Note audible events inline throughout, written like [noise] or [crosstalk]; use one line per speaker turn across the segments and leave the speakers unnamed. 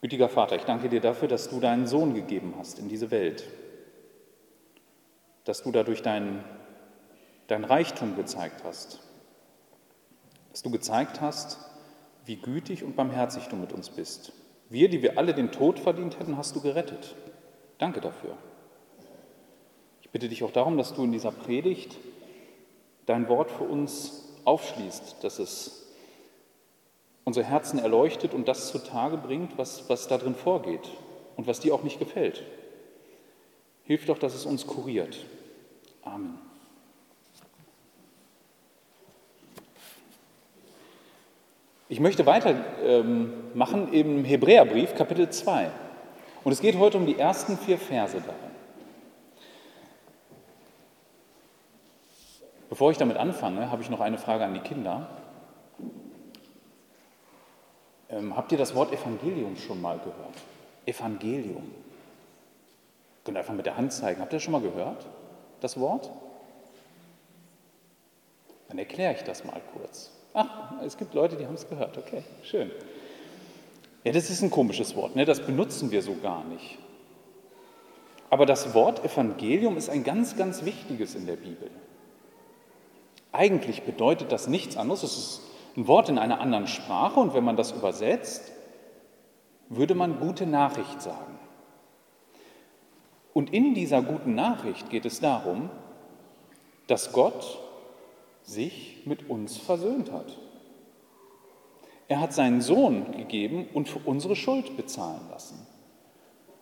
Gütiger Vater, ich danke dir dafür, dass du deinen Sohn gegeben hast in diese Welt, dass du dadurch dein, dein Reichtum gezeigt hast, dass du gezeigt hast, wie gütig und barmherzig du mit uns bist. Wir, die wir alle den Tod verdient hätten, hast du gerettet. Danke dafür. Ich bitte dich auch darum, dass du in dieser Predigt dein Wort für uns aufschließt, dass es unsere Herzen erleuchtet und das zutage bringt, was, was da drin vorgeht und was dir auch nicht gefällt. Hilf doch, dass es uns kuriert. Amen. Ich möchte weitermachen ähm, im Hebräerbrief, Kapitel 2. Und es geht heute um die ersten vier Verse darin. Bevor ich damit anfange, habe ich noch eine Frage an die Kinder. Ähm, habt ihr das Wort Evangelium schon mal gehört? Evangelium. Könnt ihr einfach mit der Hand zeigen. Habt ihr das schon mal gehört, das Wort? Dann erkläre ich das mal kurz. Ach, es gibt Leute, die haben es gehört. Okay, schön. Ja, das ist ein komisches Wort, ne? das benutzen wir so gar nicht. Aber das Wort Evangelium ist ein ganz, ganz wichtiges in der Bibel. Eigentlich bedeutet das nichts anderes, es ist ein Wort in einer anderen Sprache und wenn man das übersetzt, würde man gute Nachricht sagen. Und in dieser guten Nachricht geht es darum, dass Gott sich mit uns versöhnt hat. Er hat seinen Sohn gegeben und für unsere Schuld bezahlen lassen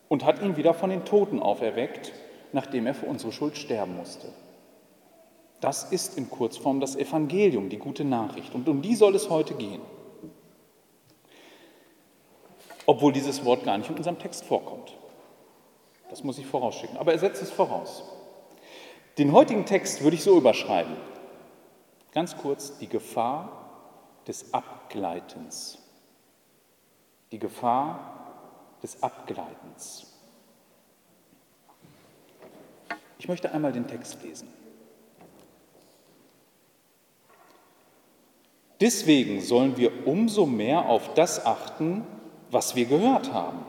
und hat ihn wieder von den Toten auferweckt, nachdem er für unsere Schuld sterben musste. Das ist in Kurzform das Evangelium, die gute Nachricht. Und um die soll es heute gehen. Obwohl dieses Wort gar nicht in unserem Text vorkommt. Das muss ich vorausschicken. Aber er setzt es voraus. Den heutigen Text würde ich so überschreiben. Ganz kurz, die Gefahr des Abgleitens. Die Gefahr des Abgleitens. Ich möchte einmal den Text lesen. Deswegen sollen wir umso mehr auf das achten, was wir gehört haben,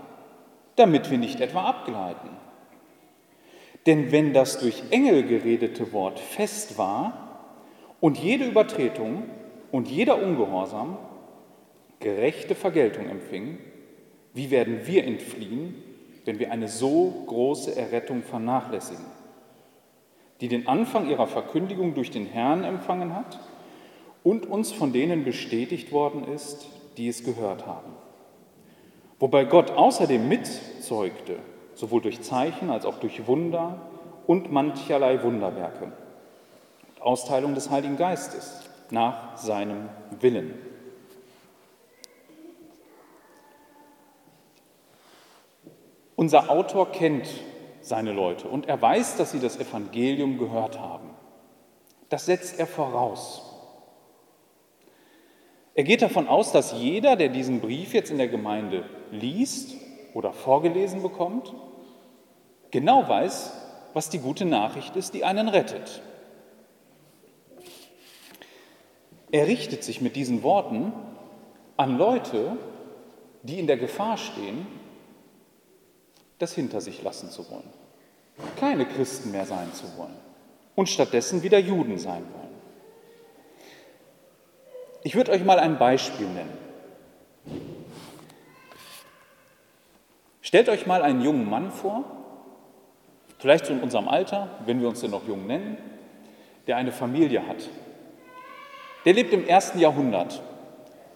damit wir nicht etwa abgleiten. Denn wenn das durch Engel geredete Wort fest war und jede Übertretung und jeder Ungehorsam gerechte Vergeltung empfing, wie werden wir entfliehen, wenn wir eine so große Errettung vernachlässigen, die den Anfang ihrer Verkündigung durch den Herrn empfangen hat und uns von denen bestätigt worden ist, die es gehört haben. Wobei Gott außerdem mitzeugte, sowohl durch Zeichen als auch durch Wunder und mancherlei Wunderwerke. Austeilung des Heiligen Geistes nach seinem Willen. Unser Autor kennt seine Leute und er weiß, dass sie das Evangelium gehört haben. Das setzt er voraus. Er geht davon aus, dass jeder, der diesen Brief jetzt in der Gemeinde liest oder vorgelesen bekommt, genau weiß, was die gute Nachricht ist, die einen rettet. Er richtet sich mit diesen Worten an Leute, die in der Gefahr stehen, das hinter sich lassen zu wollen, keine Christen mehr sein zu wollen und stattdessen wieder Juden sein wollen. Ich würde euch mal ein Beispiel nennen. Stellt euch mal einen jungen Mann vor, vielleicht so in unserem Alter, wenn wir uns denn noch jung nennen, der eine Familie hat. Der lebt im ersten Jahrhundert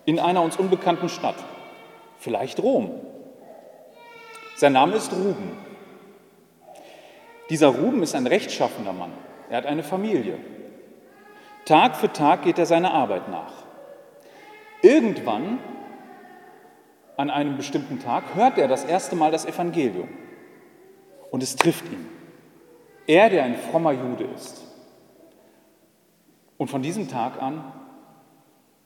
in einer uns unbekannten Stadt, vielleicht Rom. Sein Name ist Ruben. Dieser Ruben ist ein rechtschaffender Mann. Er hat eine Familie. Tag für Tag geht er seiner Arbeit nach. Irgendwann, an einem bestimmten Tag, hört er das erste Mal das Evangelium und es trifft ihn. Er, der ein frommer Jude ist. Und von diesem Tag an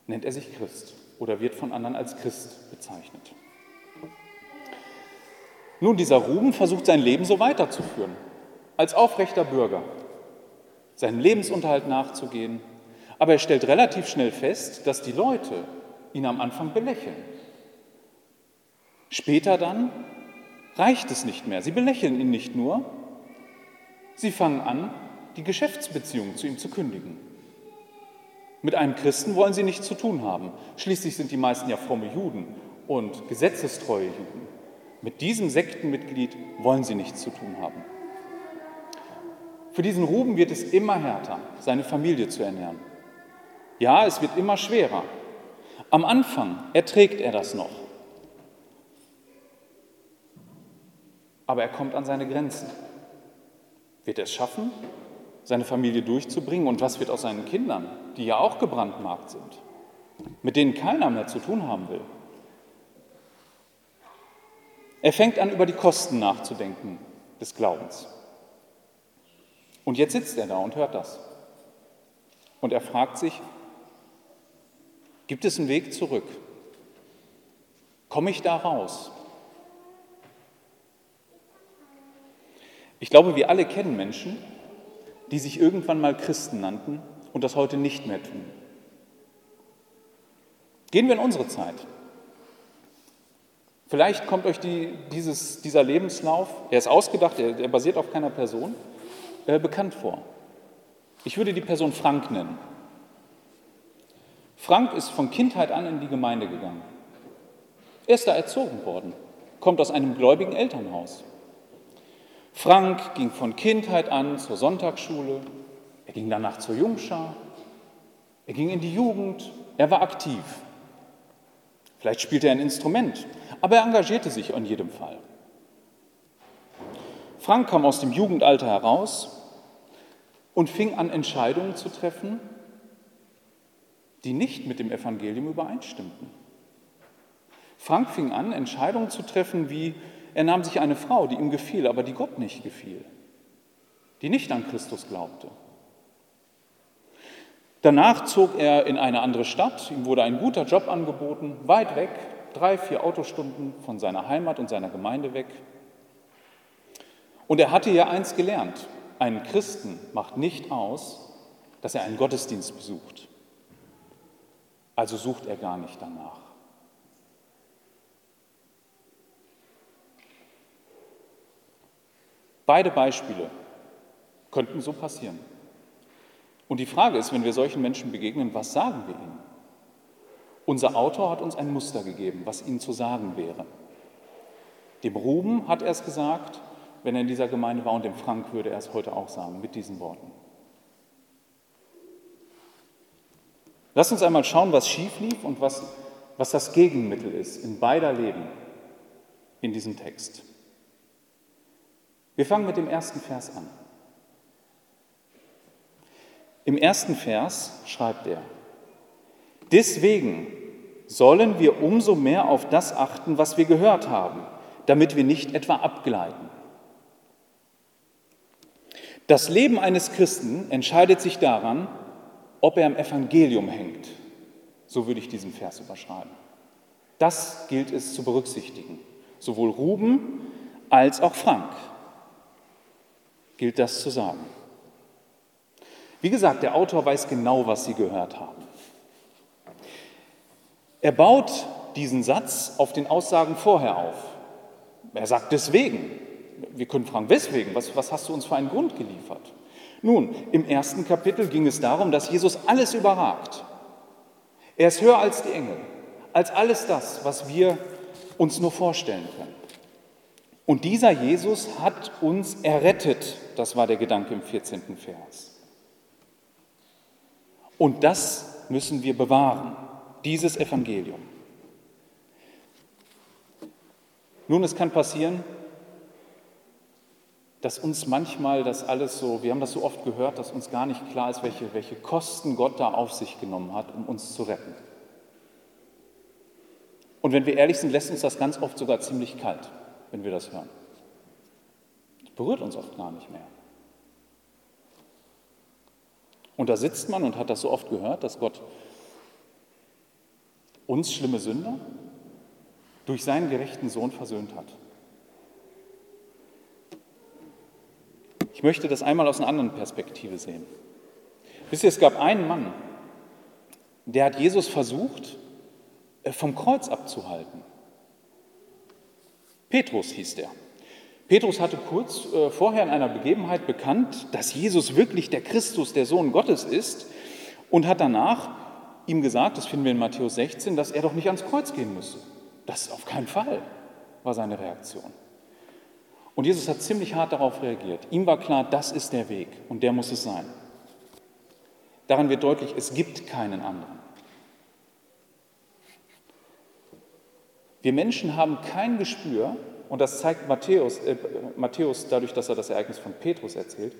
nennt er sich Christ oder wird von anderen als Christ bezeichnet. Nun, dieser Ruben versucht sein Leben so weiterzuführen, als aufrechter Bürger, seinen Lebensunterhalt nachzugehen, aber er stellt relativ schnell fest, dass die Leute, ihn am Anfang belächeln. Später dann reicht es nicht mehr. Sie belächeln ihn nicht nur, sie fangen an, die Geschäftsbeziehungen zu ihm zu kündigen. Mit einem Christen wollen sie nichts zu tun haben. Schließlich sind die meisten ja fromme Juden und gesetzestreue Juden. Mit diesem Sektenmitglied wollen sie nichts zu tun haben. Für diesen Ruben wird es immer härter, seine Familie zu ernähren. Ja, es wird immer schwerer. Am Anfang erträgt er das noch. Aber er kommt an seine Grenzen. Wird er es schaffen, seine Familie durchzubringen? Und was wird aus seinen Kindern, die ja auch gebrandmarkt sind, mit denen keiner mehr zu tun haben will? Er fängt an, über die Kosten nachzudenken des Glaubens. Und jetzt sitzt er da und hört das. Und er fragt sich, gibt es einen Weg zurück? Komme ich da raus? Ich glaube, wir alle kennen Menschen, die sich irgendwann mal Christen nannten und das heute nicht mehr tun. Gehen wir in unsere Zeit. Vielleicht kommt euch die, dieses, dieser Lebenslauf, er ist ausgedacht, er, er basiert auf keiner Person, äh, bekannt vor. Ich würde die Person Frank nennen. Frank ist von Kindheit an in die Gemeinde gegangen. Er ist da erzogen worden, kommt aus einem gläubigen Elternhaus. Frank ging von Kindheit an zur Sonntagsschule, er ging danach zur Jungschar, er ging in die Jugend, er war aktiv. Vielleicht spielte er ein Instrument, aber er engagierte sich in jedem Fall. Frank kam aus dem Jugendalter heraus und fing an, Entscheidungen zu treffen, die nicht mit dem Evangelium übereinstimmten. Frank fing an, Entscheidungen zu treffen, wie er nahm sich eine Frau, die ihm gefiel, aber die Gott nicht gefiel, die nicht an Christus glaubte. Danach zog er in eine andere Stadt, ihm wurde ein guter Job angeboten, weit weg, drei, vier Autostunden von seiner Heimat und seiner Gemeinde weg. Und er hatte ja eins gelernt, einen Christen macht nicht aus, dass er einen Gottesdienst besucht. Also sucht er gar nicht danach. Beide Beispiele könnten so passieren. Und die Frage ist, wenn wir solchen Menschen begegnen, was sagen wir ihnen? Unser Autor hat uns ein Muster gegeben, was ihnen zu sagen wäre. Dem Ruben hat er es gesagt, wenn er in dieser Gemeinde war, und dem Frank würde er es heute auch sagen, mit diesen Worten. Lass uns einmal schauen, was schief lief und was, was das Gegenmittel ist in beider Leben in diesem Text. Wir fangen mit dem ersten Vers an. Im ersten Vers schreibt er, deswegen sollen wir umso mehr auf das achten, was wir gehört haben, damit wir nicht etwa abgleiten. Das Leben eines Christen entscheidet sich daran, ob er am Evangelium hängt. So würde ich diesen Vers überschreiben. Das gilt es zu berücksichtigen. Sowohl Ruben als auch Frank gilt das zu sagen. Wie gesagt, der Autor weiß genau, was Sie gehört haben. Er baut diesen Satz auf den Aussagen vorher auf. Er sagt deswegen. Wir können fragen, weswegen? Was, was hast du uns für einen Grund geliefert? Nun, im ersten Kapitel ging es darum, dass Jesus alles überragt. Er ist höher als die Engel, als alles das, was wir uns nur vorstellen können. Und dieser Jesus hat uns errettet, das war der Gedanke im 14. Vers. Und das müssen wir bewahren, dieses Evangelium. Nun, es kann passieren, dass uns manchmal das alles so, wir haben das so oft gehört, dass uns gar nicht klar ist, welche, welche Kosten Gott da auf sich genommen hat, um uns zu retten. Und wenn wir ehrlich sind, lässt uns das ganz oft sogar ziemlich kalt wenn wir das hören. Das berührt uns oft gar nicht mehr. Und da sitzt man und hat das so oft gehört, dass Gott uns schlimme Sünder durch seinen gerechten Sohn versöhnt hat. Ich möchte das einmal aus einer anderen Perspektive sehen. Wisst ihr, es gab einen Mann, der hat Jesus versucht, äh, vom Kreuz abzuhalten. Petrus hieß der. Petrus hatte kurz äh, vorher in einer Begebenheit bekannt, dass Jesus wirklich der Christus, der Sohn Gottes ist und hat danach ihm gesagt, das finden wir in Matthäus 16, dass er doch nicht ans Kreuz gehen müsse. Das auf keinen Fall war seine Reaktion. Und Jesus hat ziemlich hart darauf reagiert. Ihm war klar, das ist der Weg und der muss es sein. Daran wird deutlich, es gibt keinen anderen. Wir Menschen haben kein Gespür, und das zeigt Matthäus, äh, Matthäus dadurch, dass er das Ereignis von Petrus erzählt,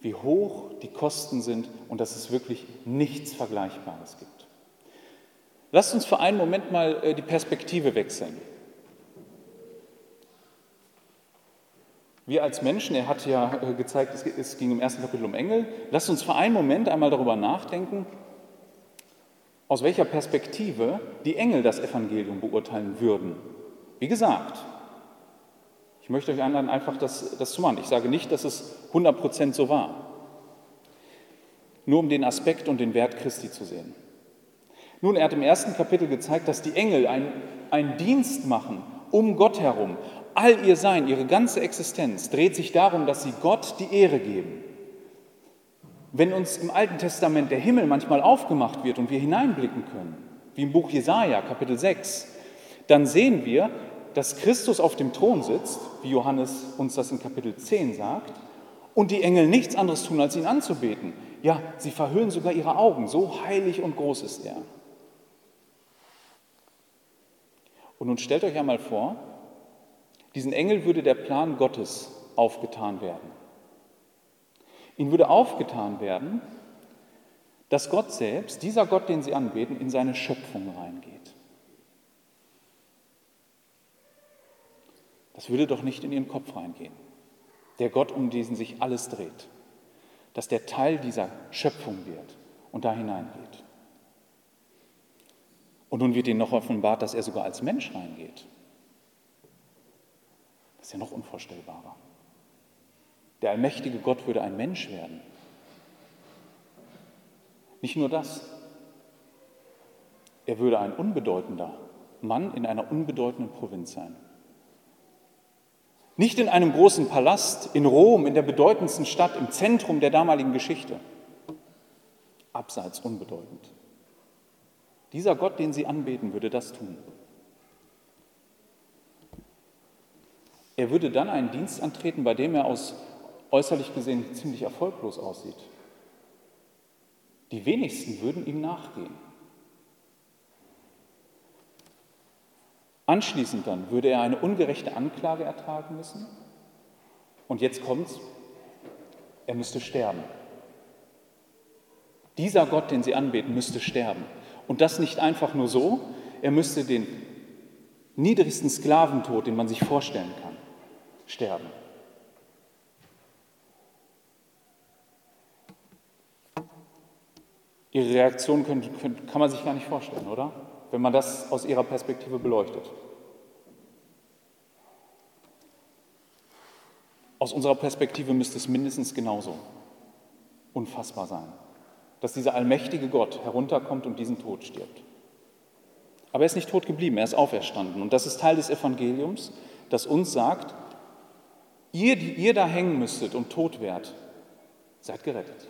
wie hoch die Kosten sind und dass es wirklich nichts Vergleichbares gibt. Lasst uns für einen Moment mal äh, die Perspektive wechseln. Wir als Menschen, er hat ja äh, gezeigt, es ging im ersten Kapitel um Engel, lasst uns für einen Moment einmal darüber nachdenken, aus welcher Perspektive die Engel das Evangelium beurteilen würden. Wie gesagt, ich möchte euch einladen, einfach das, das zu machen. Ich sage nicht, dass es 100% so war. Nur um den Aspekt und den Wert Christi zu sehen. Nun, er hat im ersten Kapitel gezeigt, dass die Engel einen Dienst machen um Gott herum, All ihr Sein, ihre ganze Existenz dreht sich darum, dass sie Gott die Ehre geben. Wenn uns im Alten Testament der Himmel manchmal aufgemacht wird und wir hineinblicken können, wie im Buch Jesaja, Kapitel 6, dann sehen wir, dass Christus auf dem Thron sitzt, wie Johannes uns das in Kapitel 10 sagt, und die Engel nichts anderes tun, als ihn anzubeten. Ja, sie verhüllen sogar ihre Augen, so heilig und groß ist er. Und nun stellt euch einmal vor, diesen Engel würde der Plan Gottes aufgetan werden. Ihnen würde aufgetan werden, dass Gott selbst, dieser Gott, den sie anbeten, in seine Schöpfung reingeht. Das würde doch nicht in ihren Kopf reingehen. Der Gott, um diesen sich alles dreht, dass der Teil dieser Schöpfung wird und da hineingeht. Und nun wird ihnen noch offenbart, dass er sogar als Mensch reingeht. Ist ja noch unvorstellbarer. Der allmächtige Gott würde ein Mensch werden. Nicht nur das, er würde ein unbedeutender Mann in einer unbedeutenden Provinz sein. Nicht in einem großen Palast in Rom, in der bedeutendsten Stadt, im Zentrum der damaligen Geschichte. Abseits unbedeutend. Dieser Gott, den sie anbeten, würde das tun. Er würde dann einen Dienst antreten, bei dem er aus äußerlich gesehen ziemlich erfolglos aussieht. Die wenigsten würden ihm nachgehen. Anschließend dann würde er eine ungerechte Anklage ertragen müssen. Und jetzt kommt's, er müsste sterben. Dieser Gott, den sie anbeten, müsste sterben. Und das nicht einfach nur so, er müsste den niedrigsten Sklaventod, den man sich vorstellen kann, sterben. Ihre Reaktion kann man sich gar nicht vorstellen, oder? Wenn man das aus ihrer Perspektive beleuchtet. Aus unserer Perspektive müsste es mindestens genauso unfassbar sein, dass dieser allmächtige Gott herunterkommt und diesen Tod stirbt. Aber er ist nicht tot geblieben, er ist auferstanden. Und das ist Teil des Evangeliums, das uns sagt, Ihr, die ihr da hängen müsstet und tot wärt, seid gerettet.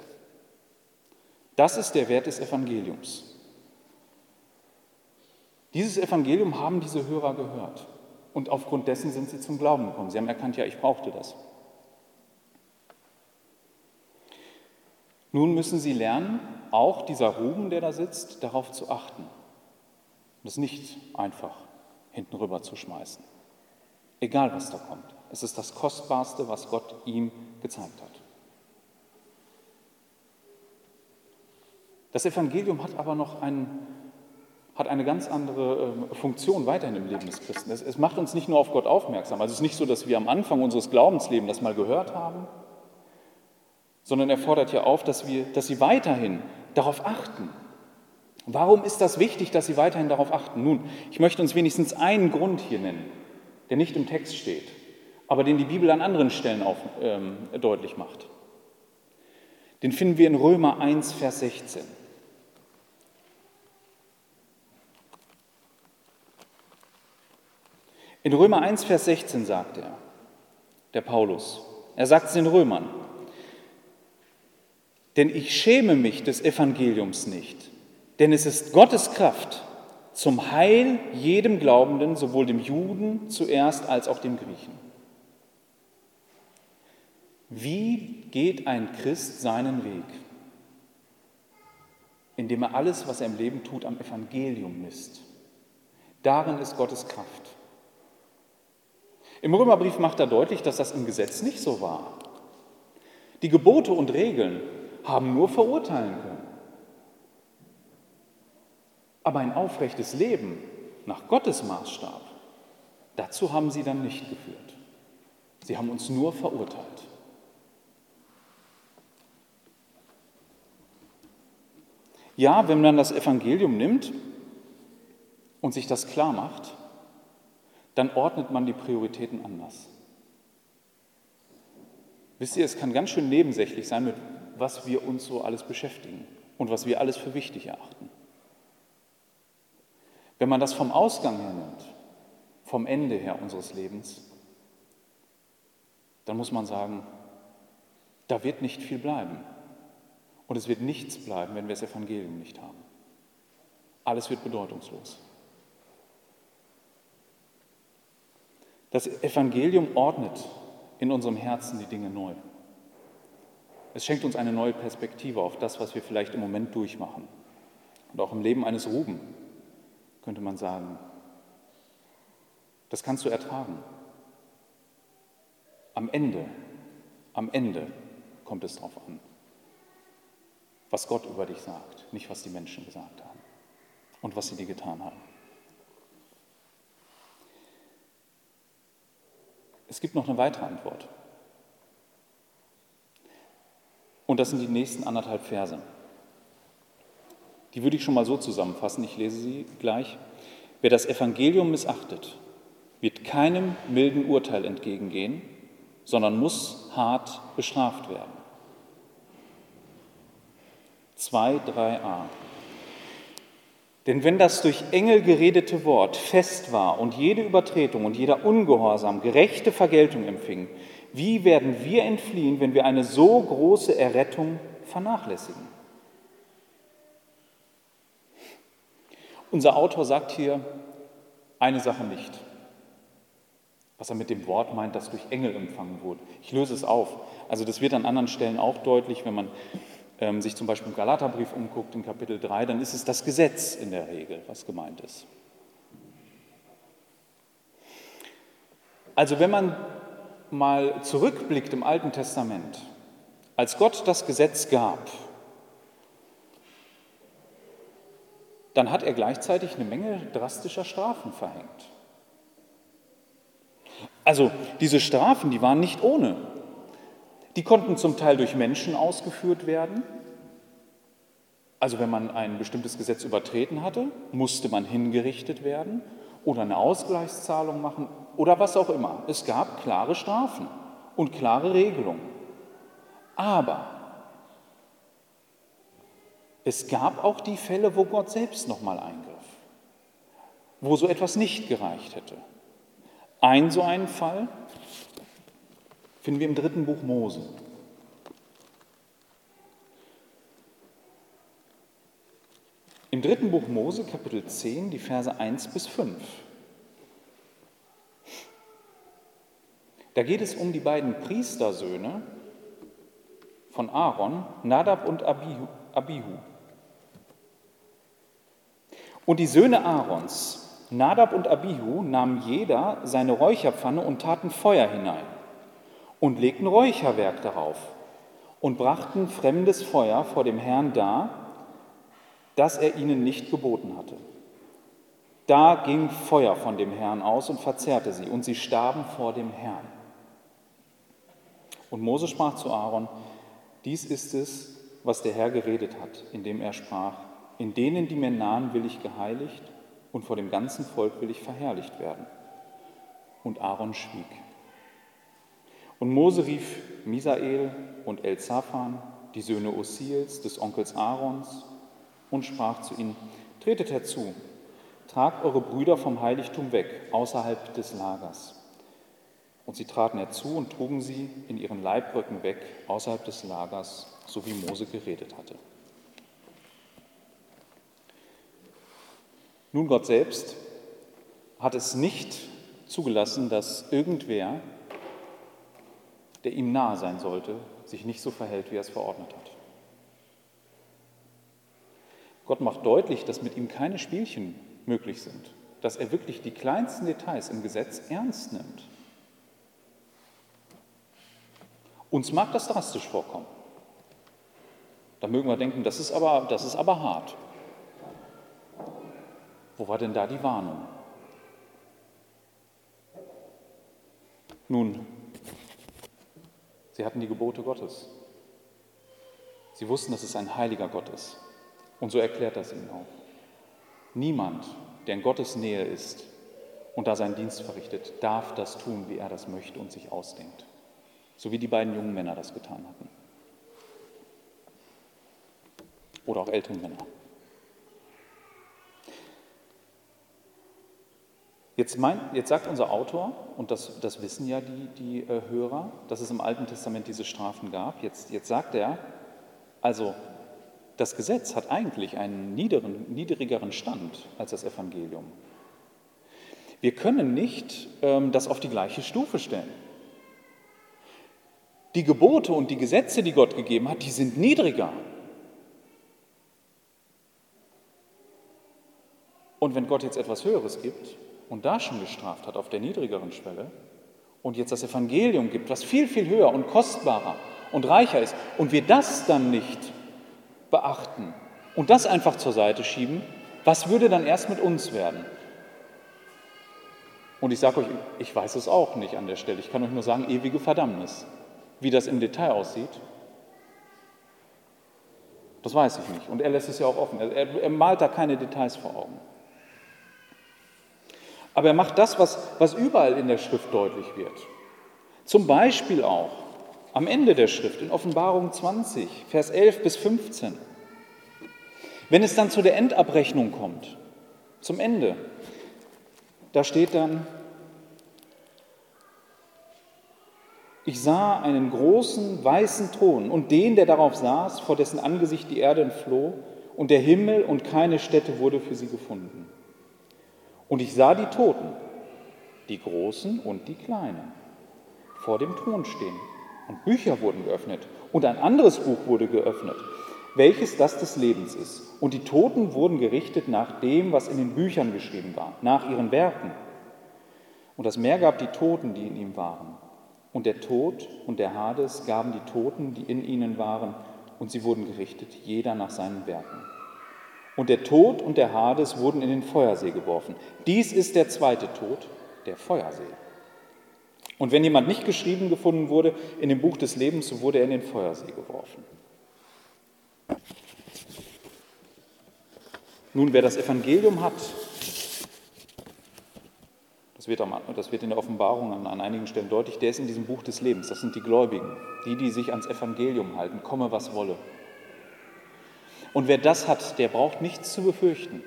Das ist der Wert des Evangeliums. Dieses Evangelium haben diese Hörer gehört und aufgrund dessen sind sie zum Glauben gekommen. Sie haben erkannt, ja, ich brauchte das. Nun müssen sie lernen, auch dieser Ruben, der da sitzt, darauf zu achten und es nicht einfach hinten rüber zu schmeißen, egal was da kommt. Es ist das Kostbarste, was Gott ihm gezeigt hat. Das Evangelium hat aber noch einen, hat eine ganz andere ähm, Funktion weiterhin im Leben des Christen. Es, es macht uns nicht nur auf Gott aufmerksam. Also es ist nicht so, dass wir am Anfang unseres Glaubenslebens das mal gehört haben, sondern er fordert ja auf, dass, wir, dass sie weiterhin darauf achten. Warum ist das wichtig, dass sie weiterhin darauf achten? Nun, ich möchte uns wenigstens einen Grund hier nennen, der nicht im Text steht aber den die Bibel an anderen Stellen auch ähm, deutlich macht. Den finden wir in Römer 1, Vers 16. In Römer 1, Vers 16 sagt er, der Paulus, er sagt es den Römern, denn ich schäme mich des Evangeliums nicht, denn es ist Gottes Kraft zum Heil jedem Glaubenden, sowohl dem Juden zuerst als auch dem Griechen. Wie geht ein Christ seinen Weg? Indem er alles, was er im Leben tut, am Evangelium misst. Darin ist Gottes Kraft. Im Römerbrief macht er deutlich, dass das im Gesetz nicht so war. Die Gebote und Regeln haben nur verurteilen können. Aber ein aufrechtes Leben nach Gottes Maßstab, dazu haben sie dann nicht geführt. Sie haben uns nur verurteilt. Ja, wenn man das Evangelium nimmt und sich das klar macht, dann ordnet man die Prioritäten anders. Wisst ihr, es kann ganz schön nebensächlich sein, mit was wir uns so alles beschäftigen und was wir alles für wichtig erachten. Wenn man das vom Ausgang her nimmt, vom Ende her unseres Lebens, dann muss man sagen, da wird nicht viel bleiben. Und es wird nichts bleiben, wenn wir das Evangelium nicht haben. Alles wird bedeutungslos. Das Evangelium ordnet in unserem Herzen die Dinge neu. Es schenkt uns eine neue Perspektive auf das, was wir vielleicht im Moment durchmachen. Und auch im Leben eines Ruben könnte man sagen, das kannst du ertragen. Am Ende, am Ende kommt es darauf an, was Gott über dich sagt, nicht was die Menschen gesagt haben und was sie dir getan haben. Es gibt noch eine weitere Antwort. Und das sind die nächsten anderthalb Verse. Die würde ich schon mal so zusammenfassen, ich lese sie gleich. Wer das Evangelium missachtet, wird keinem milden Urteil entgegengehen, sondern muss hart bestraft werden. 2, 3a. Denn wenn das durch Engel geredete Wort fest war und jede Übertretung und jeder Ungehorsam gerechte Vergeltung empfing, wie werden wir entfliehen, wenn wir eine so große Errettung vernachlässigen? Unser Autor sagt hier eine Sache nicht, was er mit dem Wort meint, das durch Engel empfangen wurde. Ich löse es auf. Also das wird an anderen Stellen auch deutlich, wenn man ähm, sich zum Beispiel im Galaterbrief umguckt, in Kapitel 3, dann ist es das Gesetz in der Regel, was gemeint ist. Also wenn man mal zurückblickt im Alten Testament, als Gott das Gesetz gab, dann hat er gleichzeitig eine Menge drastischer Strafen verhängt. Also diese Strafen, die waren nicht ohne. Die konnten zum Teil durch Menschen ausgeführt werden. Also wenn man ein bestimmtes Gesetz übertreten hatte, musste man hingerichtet werden oder eine Ausgleichszahlung machen oder was auch immer. Es gab klare Strafen und klare Regelungen. Aber es gab auch die Fälle, wo Gott selbst nochmal eingriff, wo so etwas nicht gereicht hätte. Ein so einen Fall finden wir im dritten Buch Mose. Im dritten Buch Mose, Kapitel 10, die Verse 1 bis 5. Da geht es um die beiden Priestersöhne von Aaron, Nadab und Abihu. Und die Söhne Aarons, Nadab und Abihu, nahmen jeder seine Räucherpfanne und taten Feuer hinein und legten Räucherwerk darauf und brachten fremdes Feuer vor dem Herrn dar, das er ihnen nicht geboten hatte. Da ging Feuer von dem Herrn aus und verzehrte sie, und sie starben vor dem Herrn. Und Mose sprach zu Aaron, dies ist es, was der Herr geredet hat, indem er sprach, in denen, die mir nahen, will ich geheiligt und vor dem ganzen Volk will ich verherrlicht werden. Und Aaron schwieg. Und Mose rief Misael und Elzaphan, die Söhne Osiels, des Onkels Aarons, und sprach zu ihnen, tretet herzu, tragt eure Brüder vom Heiligtum weg, außerhalb des Lagers. Und sie traten herzu und trugen sie in ihren Leibröcken weg, außerhalb des Lagers, so wie Mose geredet hatte. Nun, Gott selbst hat es nicht zugelassen, dass irgendwer, der ihm nahe sein sollte, sich nicht so verhält, wie er es verordnet hat. Gott macht deutlich, dass mit ihm keine Spielchen möglich sind, dass er wirklich die kleinsten Details im Gesetz ernst nimmt. Uns mag das drastisch vorkommen. Da mögen wir denken, das ist aber, das ist aber hart. Wo war denn da die Warnung? Nun, sie hatten die Gebote Gottes. Sie wussten, dass es ein heiliger Gott ist. Und so erklärt das ihnen auch. Niemand, der in Gottes Nähe ist und da seinen Dienst verrichtet, darf das tun, wie er das möchte und sich ausdenkt. So wie die beiden jungen Männer das getan hatten. Oder auch ältere Männer. Jetzt, mein, jetzt, sagt unser Autor, und das, das wissen ja die, die äh, Hörer, dass es im Alten Testament diese Strafen gab. Jetzt, jetzt sagt er, also das Gesetz hat eigentlich einen niederen, niedrigeren Stand als das Evangelium. Wir können nicht ähm, das auf die gleiche Stufe stellen. Die Gebote und die Gesetze, die Gott gegeben hat, die sind niedriger. Und wenn Gott jetzt etwas Höheres gibt und da schon gestraft hat auf der niedrigeren Schwelle und jetzt das Evangelium gibt, was viel, viel höher und kostbarer und reicher ist, und wir das dann nicht beachten und das einfach zur Seite schieben, was würde dann erst mit uns werden? Und ich sage euch, ich weiß es auch nicht an der Stelle. Ich kann euch nur sagen, ewige Verdammnis. Wie das im Detail aussieht, das weiß ich nicht. Und er lässt es ja auch offen. Er, er malt da keine Details vor Augen. Aber er macht das, was, was überall in der Schrift deutlich wird. Zum Beispiel auch am Ende der Schrift in Offenbarung 20, Vers 11 bis 15. Wenn es dann zu der Endabrechnung kommt, zum Ende, da steht dann, ich sah einen großen weißen Thron und den, der darauf saß, vor dessen Angesicht die Erde entfloh, und der Himmel und keine Stätte wurde für sie gefunden. Und ich sah die Toten, die Großen und die Kleinen, vor dem Thron stehen und Bücher wurden geöffnet und ein anderes Buch wurde geöffnet, welches das des Lebens ist. Und die Toten wurden gerichtet nach dem, was in den Büchern geschrieben war, nach ihren Werken. Und das Meer gab die Toten, die in ihm waren. Und der Tod und der Hades gaben die Toten, die in ihnen waren, und sie wurden gerichtet, jeder nach seinen Werken. Und der Tod und der Hades wurden in den Feuersee geworfen. Dies ist der zweite Tod, der Feuersee. Und wenn jemand nicht geschrieben gefunden wurde in dem Buch des Lebens, so wurde er in den Feuersee geworfen. Nun, wer das Evangelium hat, das wird, das wird in der Offenbarung an, an, einigen Stellen deutlich, der ist in diesem Buch des Lebens. Das sind die Gläubigen, die, die sich ans Evangelium halten, komme was wolle. Und wer das hat, der braucht nichts zu befürchten.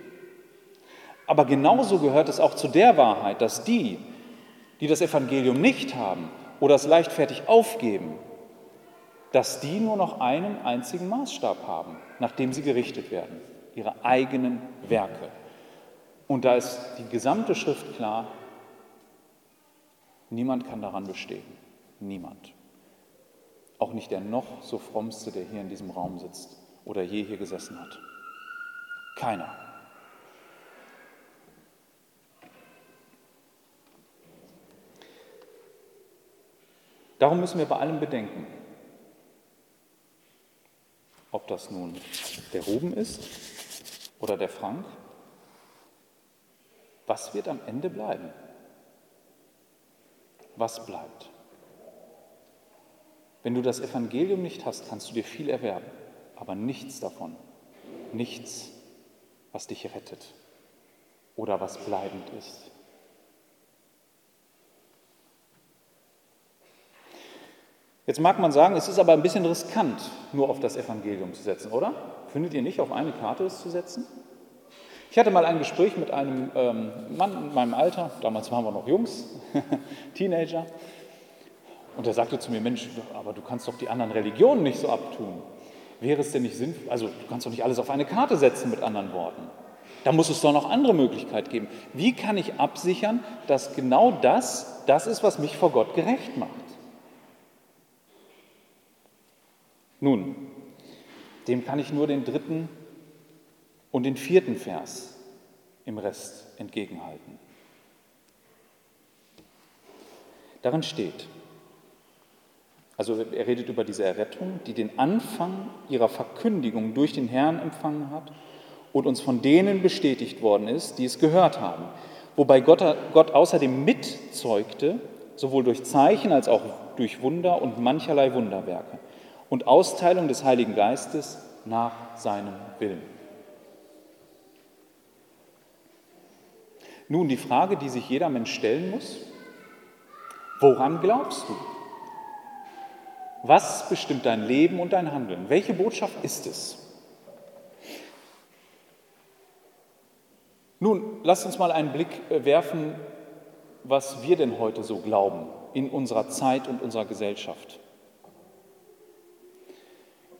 Aber genauso gehört es auch zu der Wahrheit, dass die, die das Evangelium nicht haben oder es leichtfertig aufgeben, dass die nur noch einen einzigen Maßstab haben, nach dem sie gerichtet werden, ihre eigenen Werke. Und da ist die gesamte Schrift klar, niemand kann daran bestehen. Niemand. Auch nicht der noch so frommste, der hier in diesem Raum sitzt oder je hier gesessen hat. Keiner. Darum müssen wir bei allem bedenken, ob das nun der Ruben ist oder der Frank, was wird am Ende bleiben? Was bleibt? Wenn du das Evangelium nicht hast, kannst du dir viel erwerben, aber nichts davon, nichts, was dich rettet oder was bleibend ist. Jetzt mag man sagen, es ist aber ein bisschen riskant, nur auf das Evangelium zu setzen, oder? Findet ihr nicht, auf eine Karte es zu setzen? Ich hatte mal ein Gespräch mit einem ähm, Mann in meinem Alter, damals waren wir noch Jungs, [laughs] Teenager, und er sagte zu mir, Mensch, aber du kannst doch die anderen Religionen nicht so abtun. Wäre es denn nicht sinnvoll, also du kannst doch nicht alles auf eine Karte setzen mit anderen Worten. Da muss es doch noch andere Möglichkeiten geben. Wie kann ich absichern, dass genau das das ist, was mich vor Gott gerecht macht? Nun, dem kann ich nur den dritten und den vierten Vers im Rest entgegenhalten. Darin steht, also er redet über diese Errettung, die den Anfang ihrer Verkündigung durch den Herrn empfangen hat und uns von denen bestätigt worden ist, die es gehört haben. Wobei Gott, Gott außerdem mitzeugte, sowohl durch Zeichen als auch durch Wunder und mancherlei Wunderwerke und Austeilung des Heiligen Geistes nach seinem Willen. Nun die Frage, die sich jeder Mensch stellen muss, woran glaubst du? Was bestimmt dein Leben und dein Handeln? Welche Botschaft ist es? Nun, lasst uns mal einen Blick äh, werfen, was wir denn heute so glauben in unserer Zeit und unserer Gesellschaft.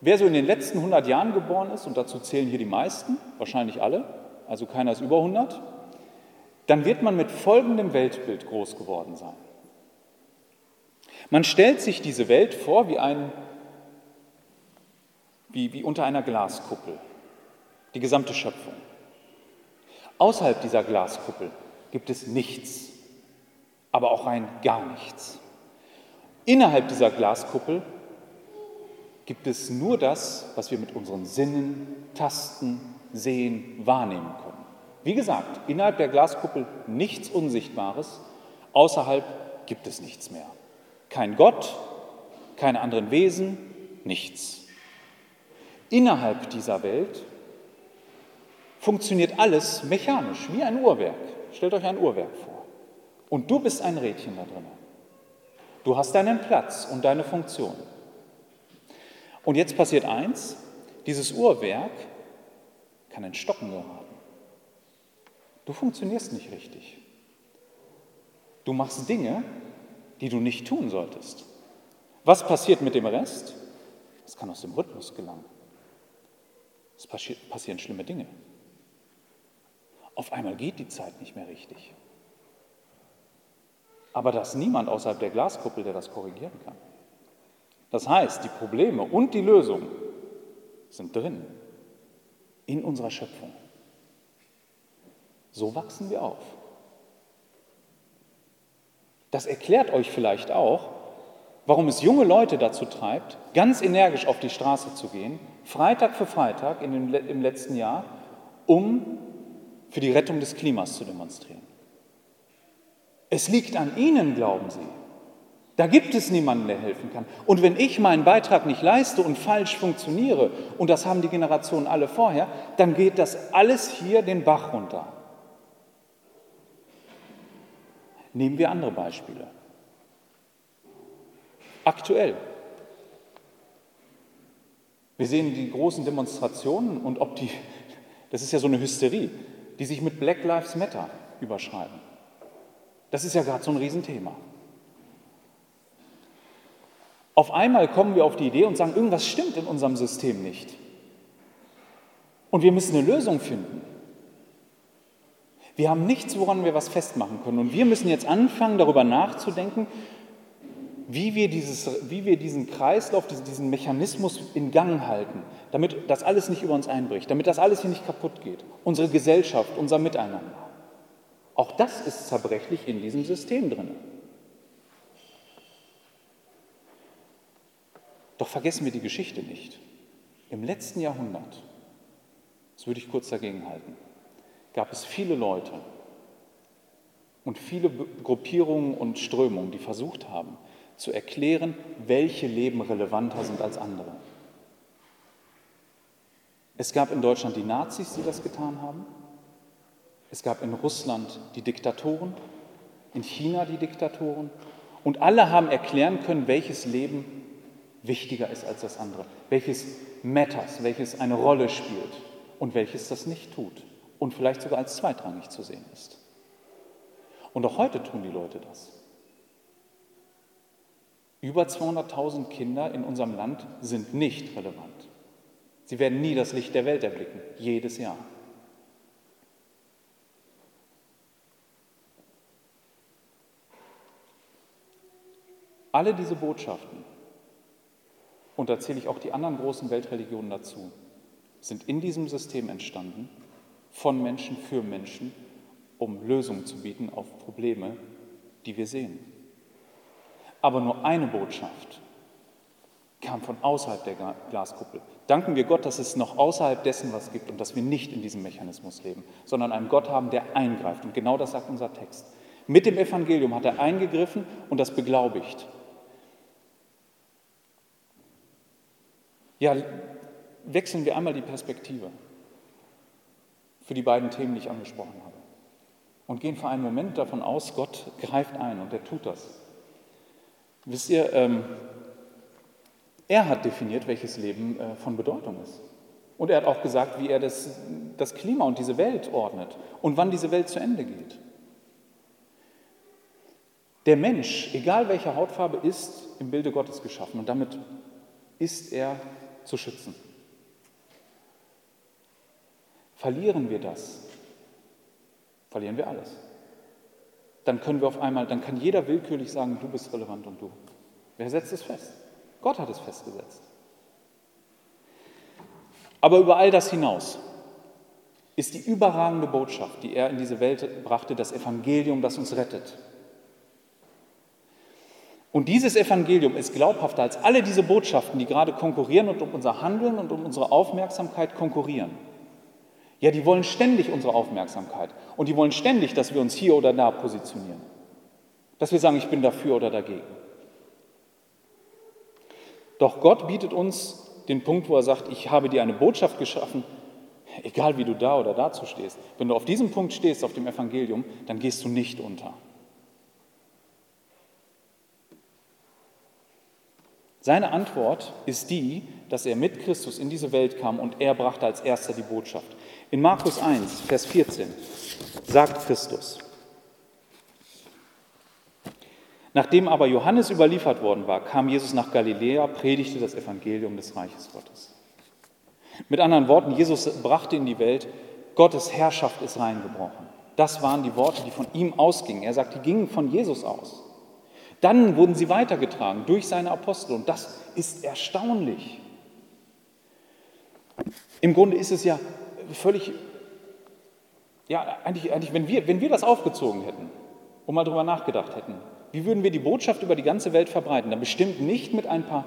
Wer so in den letzten 100 Jahren geboren ist, und dazu zählen hier die meisten, wahrscheinlich alle, also keiner ist über 100, dann wird man mit folgendem Weltbild groß geworden sein. Man stellt sich diese Welt vor wie, ein, wie, wie unter einer Glaskuppel, die gesamte Schöpfung. Außerhalb dieser Glaskuppel gibt es nichts, aber auch rein gar nichts. Innerhalb dieser Glaskuppel gibt es nur das, was wir mit unseren Sinnen tasten, sehen, wahrnehmen können. Wie gesagt, innerhalb der Glaskuppel nichts Unsichtbares, außerhalb gibt es nichts mehr. Kein Gott, keine anderen Wesen, nichts. Innerhalb dieser Welt funktioniert alles mechanisch, wie ein Uhrwerk. Stellt euch ein Uhrwerk vor. Und du bist ein Rädchen da drin. Du hast deinen Platz und deine Funktion. Und jetzt passiert eins, dieses Uhrwerk kann ein Stocken geraten. Du funktionierst nicht richtig. Du machst Dinge, die du nicht tun solltest. Was passiert mit dem Rest? Es kann aus dem Rhythmus gelangen. Es passieren schlimme Dinge. Auf einmal geht die Zeit nicht mehr richtig. Aber da ist niemand außerhalb der Glaskuppel, der das korrigieren kann. Das heißt, die Probleme und die Lösung sind drin, in unserer Schöpfung. So wachsen wir auf. Das erklärt euch vielleicht auch, warum es junge Leute dazu treibt, ganz energisch auf die Straße zu gehen, Freitag für Freitag in dem, im letzten Jahr, um für die Rettung des Klimas zu demonstrieren. Es liegt an ihnen, glauben sie. Da gibt es niemanden, der helfen kann. Und wenn ich meinen Beitrag nicht leiste und falsch funktioniere, und das haben die Generationen alle vorher, dann geht das alles hier den Bach runter. Nehmen wir andere Beispiele. Aktuell. Wir sehen die großen Demonstrationen und ob die, das ist ja so eine Hysterie, die sich mit Black Lives Matter überschreiben. Das ist ja gerade so ein Riesenthema. Auf einmal kommen wir auf die Idee und sagen, irgendwas stimmt in unserem System nicht. Und wir müssen eine Lösung finden. Wir haben nichts, woran wir was festmachen können. Und wir müssen jetzt anfangen, darüber nachzudenken, wie wir, dieses, wie wir diesen Kreislauf, diesen Mechanismus in Gang halten, damit das alles nicht über uns einbricht, damit das alles hier nicht kaputt geht. Unsere Gesellschaft, unser Miteinander. Auch das ist zerbrechlich in diesem System drin. Doch vergessen wir die Geschichte nicht. Im letzten Jahrhundert, das würde ich kurz dagegen halten, gab es viele Leute und viele Gruppierungen und Strömungen, die versucht haben zu erklären, welche Leben relevanter sind als andere. Es gab in Deutschland die Nazis, die das getan haben. Es gab in Russland die Diktatoren, in China die Diktatoren. Und alle haben erklären können, welches Leben wichtiger ist als das andere, welches matters, welches eine Rolle spielt und welches das nicht tut. Und vielleicht sogar als zweitrangig zu sehen ist. Und auch heute tun die Leute das. Über 200.000 Kinder in unserem Land sind nicht relevant. Sie werden nie das Licht der Welt erblicken, jedes Jahr. Alle diese Botschaften, und da zähle ich auch die anderen großen Weltreligionen dazu, sind in diesem System entstanden, von Menschen für Menschen, um Lösungen zu bieten auf Probleme, die wir sehen. Aber nur eine Botschaft kam von außerhalb der Glaskuppel. Danken wir Gott, dass es noch außerhalb dessen was gibt und dass wir nicht in diesem Mechanismus leben, sondern einen Gott haben, der eingreift. Und genau das sagt unser Text. Mit dem Evangelium hat er eingegriffen und das beglaubigt. Ja, wechseln wir einmal die Perspektive für die beiden Themen, die ich angesprochen habe. Und gehen für einen Moment davon aus, Gott greift ein und er tut das. Wisst ihr, ähm, er hat definiert, welches Leben äh, von Bedeutung ist. Und er hat auch gesagt, wie er das, das Klima und diese Welt ordnet und wann diese Welt zu Ende geht. Der Mensch, egal welcher Hautfarbe, ist im Bilde Gottes geschaffen und damit ist er zu schützen. Verlieren wir das, verlieren wir alles. Dann können wir auf einmal, dann kann jeder willkürlich sagen, du bist relevant und du. Wer setzt es fest? Gott hat es festgesetzt. Aber über all das hinaus ist die überragende Botschaft, die er in diese Welt brachte, das Evangelium, das uns rettet. Und dieses Evangelium ist glaubhafter als alle diese Botschaften, die gerade konkurrieren und um unser Handeln und um unsere Aufmerksamkeit konkurrieren. Ja, die wollen ständig unsere Aufmerksamkeit und die wollen ständig, dass wir uns hier oder da positionieren. Dass wir sagen, ich bin dafür oder dagegen. Doch Gott bietet uns den Punkt, wo er sagt, ich habe dir eine Botschaft geschaffen, egal wie du da oder dazu stehst. Wenn du auf diesem Punkt stehst, auf dem Evangelium, dann gehst du nicht unter. Seine Antwort ist die, dass er mit Christus in diese Welt kam und er brachte als erster die Botschaft. In Markus 1, Vers 14 sagt Christus, Nachdem aber Johannes überliefert worden war, kam Jesus nach Galiläa, predigte das Evangelium des Reiches Gottes. Mit anderen Worten, Jesus brachte in die Welt, Gottes Herrschaft ist reingebrochen. Das waren die Worte, die von ihm ausgingen. Er sagt, die gingen von Jesus aus. Dann wurden sie weitergetragen durch seine Apostel und das ist erstaunlich. Im Grunde ist es ja völlig, ja, eigentlich, eigentlich wenn, wir, wenn wir das aufgezogen hätten und mal drüber nachgedacht hätten, wie würden wir die Botschaft über die ganze Welt verbreiten? Dann bestimmt nicht mit ein paar,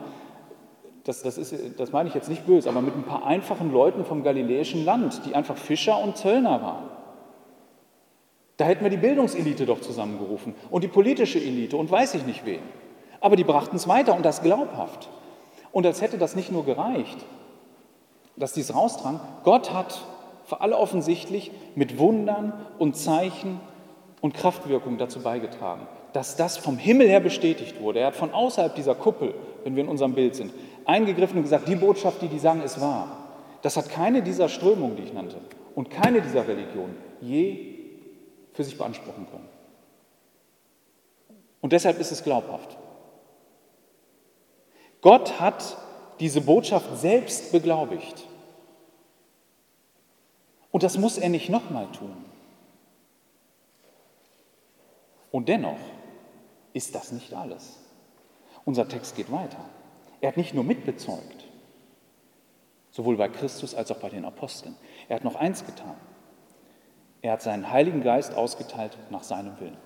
das, das, ist, das meine ich jetzt nicht böse, aber mit ein paar einfachen Leuten vom galiläischen Land, die einfach Fischer und Zöllner waren. Da hätten wir die Bildungselite doch zusammengerufen und die politische Elite und weiß ich nicht wen. Aber die brachten es weiter und das glaubhaft. Und als hätte das nicht nur gereicht, dass dies raustrang, Gott hat für alle offensichtlich mit Wundern und Zeichen und Kraftwirkung dazu beigetragen, dass das vom Himmel her bestätigt wurde. Er hat von außerhalb dieser Kuppel, wenn wir in unserem Bild sind, eingegriffen und gesagt, die Botschaft, die die sagen, ist wahr. Das hat keine dieser Strömungen, die ich nannte, und keine dieser Religionen je für sich beanspruchen können. Und deshalb ist es glaubhaft. Gott hat diese Botschaft selbst beglaubigt. Und das muss er nicht nochmal tun. Und dennoch ist das nicht alles. Unser Text geht weiter. Er hat nicht nur mitbezeugt, sowohl bei Christus als auch bei den Aposteln. Er hat noch eins getan. Er hat seinen Heiligen Geist ausgeteilt nach seinem Willen.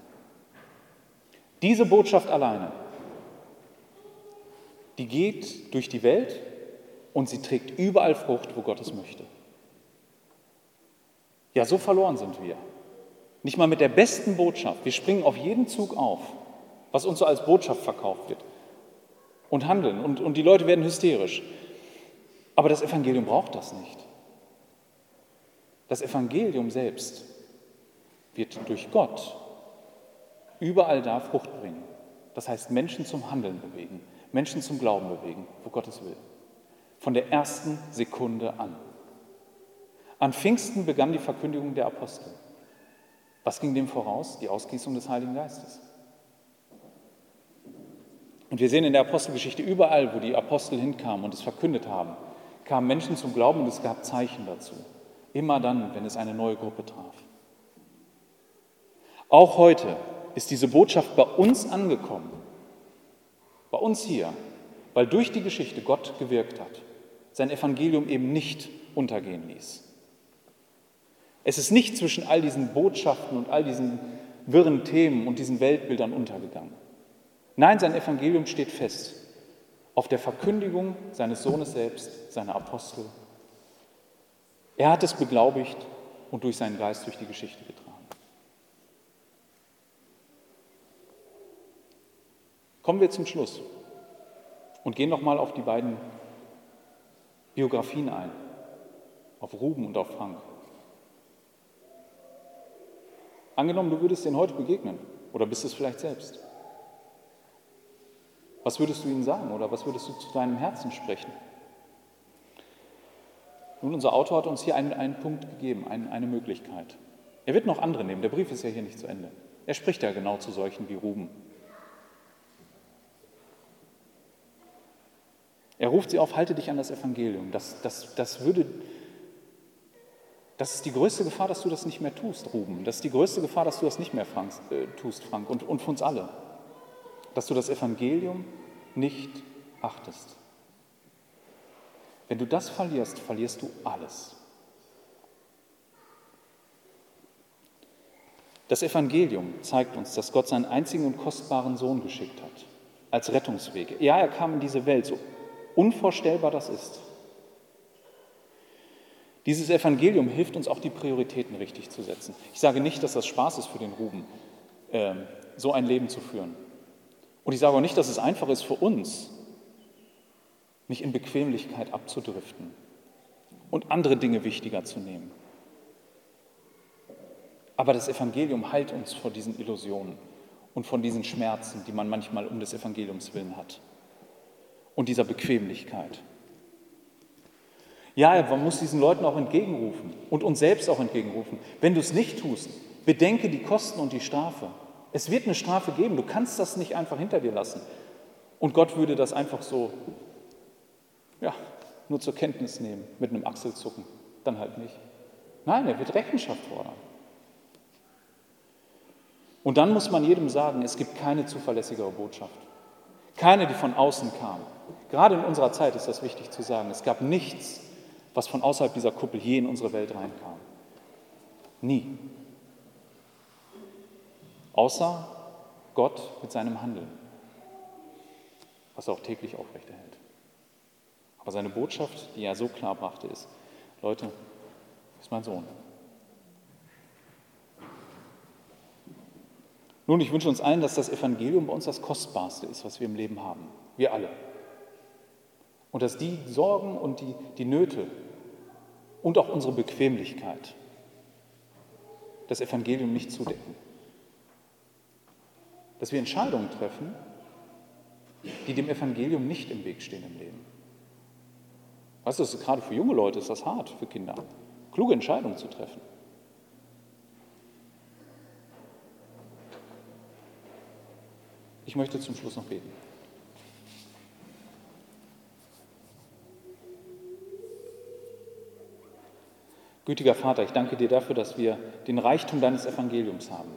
Diese Botschaft alleine, die geht durch die Welt und sie trägt überall Frucht, wo Gott es möchte. Ja, so verloren sind wir. Nicht mal mit der besten Botschaft. Wir springen auf jeden Zug auf, was uns so als Botschaft verkauft wird und handeln und, und die Leute werden hysterisch. Aber das Evangelium braucht das nicht. Das Evangelium selbst wird durch Gott überall da Frucht bringen. Das heißt, Menschen zum Handeln bewegen, Menschen zum Glauben bewegen, wo Gott es will. Von der ersten Sekunde an. An Pfingsten begann die Verkündigung der Apostel. Was ging dem voraus? Die Ausgießung des Heiligen Geistes. Und wir sehen in der Apostelgeschichte überall, wo die Apostel hinkamen und es verkündet haben, kamen Menschen zum Glauben und es gab Zeichen dazu. Immer dann, wenn es eine neue Gruppe traf. Auch heute ist diese Botschaft bei uns angekommen, bei uns hier, weil durch die Geschichte Gott gewirkt hat, sein Evangelium eben nicht untergehen ließ. Es ist nicht zwischen all diesen Botschaften und all diesen wirren Themen und diesen Weltbildern untergegangen. Nein, sein Evangelium steht fest auf der Verkündigung seines Sohnes selbst, seiner Apostel. Er hat es beglaubigt und durch seinen Geist durch die Geschichte getragen. Kommen wir zum Schluss und gehen nochmal auf die beiden Biografien ein, auf Ruben und auf Frank. Angenommen, du würdest ihnen heute begegnen oder bist es vielleicht selbst. Was würdest du ihnen sagen oder was würdest du zu deinem Herzen sprechen? Nun, unser Autor hat uns hier einen, einen Punkt gegeben, einen, eine Möglichkeit. Er wird noch andere nehmen, der Brief ist ja hier nicht zu Ende. Er spricht ja genau zu solchen wie Ruben. Er ruft sie auf, halte dich an das Evangelium. Das, das, das, würde, das ist die größte Gefahr, dass du das nicht mehr tust, Ruben. Das ist die größte Gefahr, dass du das nicht mehr Frank, äh, tust, Frank, und, und für uns alle dass du das Evangelium nicht achtest. Wenn du das verlierst, verlierst du alles. Das Evangelium zeigt uns, dass Gott seinen einzigen und kostbaren Sohn geschickt hat, als Rettungswege. Ja, er kam in diese Welt, so unvorstellbar das ist. Dieses Evangelium hilft uns auch, die Prioritäten richtig zu setzen. Ich sage nicht, dass das Spaß ist für den Ruben, äh, so ein Leben zu führen. Und ich sage auch nicht, dass es einfach ist für uns, nicht in Bequemlichkeit abzudriften und andere Dinge wichtiger zu nehmen. Aber das Evangelium heilt uns vor diesen Illusionen und von diesen Schmerzen, die man manchmal um des Evangeliums willen hat und dieser Bequemlichkeit. Ja, man muss diesen Leuten auch entgegenrufen und uns selbst auch entgegenrufen. Wenn du es nicht tust, bedenke die Kosten und die Strafe. Es wird eine Strafe geben, du kannst das nicht einfach hinter dir lassen. Und Gott würde das einfach so, ja, nur zur Kenntnis nehmen, mit einem Achselzucken. Dann halt nicht. Nein, er wird Rechenschaft fordern. Und dann muss man jedem sagen, es gibt keine zuverlässigere Botschaft. Keine, die von außen kam. Gerade in unserer Zeit ist das wichtig zu sagen. Es gab nichts, was von außerhalb dieser Kuppel je in unsere Welt reinkam. Nie außer Gott mit seinem Handeln, was er auch täglich aufrechterhält. Aber seine Botschaft, die er so klar brachte, ist, Leute, ist mein Sohn. Nun, ich wünsche uns allen, dass das Evangelium bei uns das Kostbarste ist, was wir im Leben haben. Wir alle. Und dass die Sorgen und die, die Nöte und auch unsere Bequemlichkeit das Evangelium nicht zudecken dass wir Entscheidungen treffen, die dem Evangelium nicht im Weg stehen im Leben. Weißt du, das ist, gerade für junge Leute ist das hart, für Kinder, kluge Entscheidungen zu treffen. Ich möchte zum Schluss noch beten. Gütiger Vater, ich danke dir dafür, dass wir den Reichtum deines Evangeliums haben.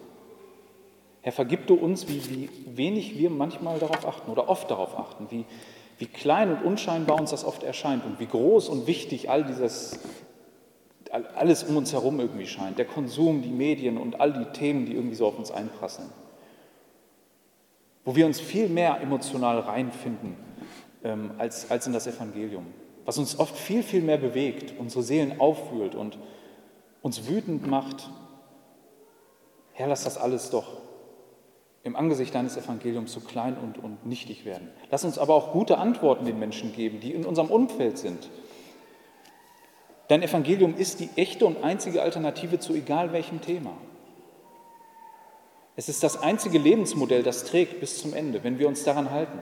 Herr, vergib du uns, wie, wie wenig wir manchmal darauf achten oder oft darauf achten, wie, wie klein und unscheinbar uns das oft erscheint und wie groß und wichtig all dieses, alles um uns herum irgendwie scheint. Der Konsum, die Medien und all die Themen, die irgendwie so auf uns einprasseln. Wo wir uns viel mehr emotional reinfinden ähm, als, als in das Evangelium. Was uns oft viel, viel mehr bewegt, unsere Seelen aufwühlt und uns wütend macht. Herr, lass das alles doch im Angesicht deines Evangeliums so klein und, und nichtig werden. Lass uns aber auch gute Antworten den Menschen geben, die in unserem Umfeld sind. Dein Evangelium ist die echte und einzige Alternative zu egal welchem Thema. Es ist das einzige Lebensmodell, das trägt bis zum Ende, wenn wir uns daran halten,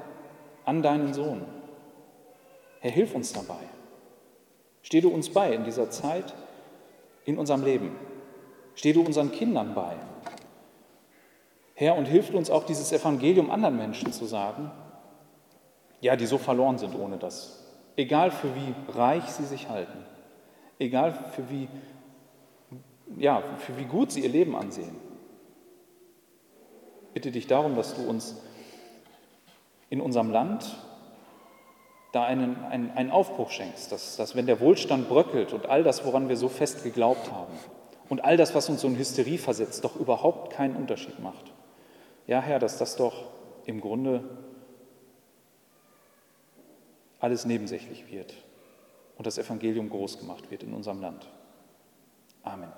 an deinen Sohn. Herr, hilf uns dabei. Steh du uns bei in dieser Zeit, in unserem Leben. Steh du unseren Kindern bei. Herr, und hilf uns auch dieses Evangelium anderen Menschen zu sagen, ja, die so verloren sind ohne das. Egal für wie reich sie sich halten, egal für wie, ja, für wie gut sie ihr Leben ansehen. Bitte dich darum, dass du uns in unserem Land da einen, einen, einen Aufbruch schenkst, dass, dass wenn der Wohlstand bröckelt und all das, woran wir so fest geglaubt haben und all das, was uns so in Hysterie versetzt, doch überhaupt keinen Unterschied macht. Ja, Herr, dass das doch im Grunde alles nebensächlich wird und das Evangelium groß gemacht wird in unserem Land. Amen.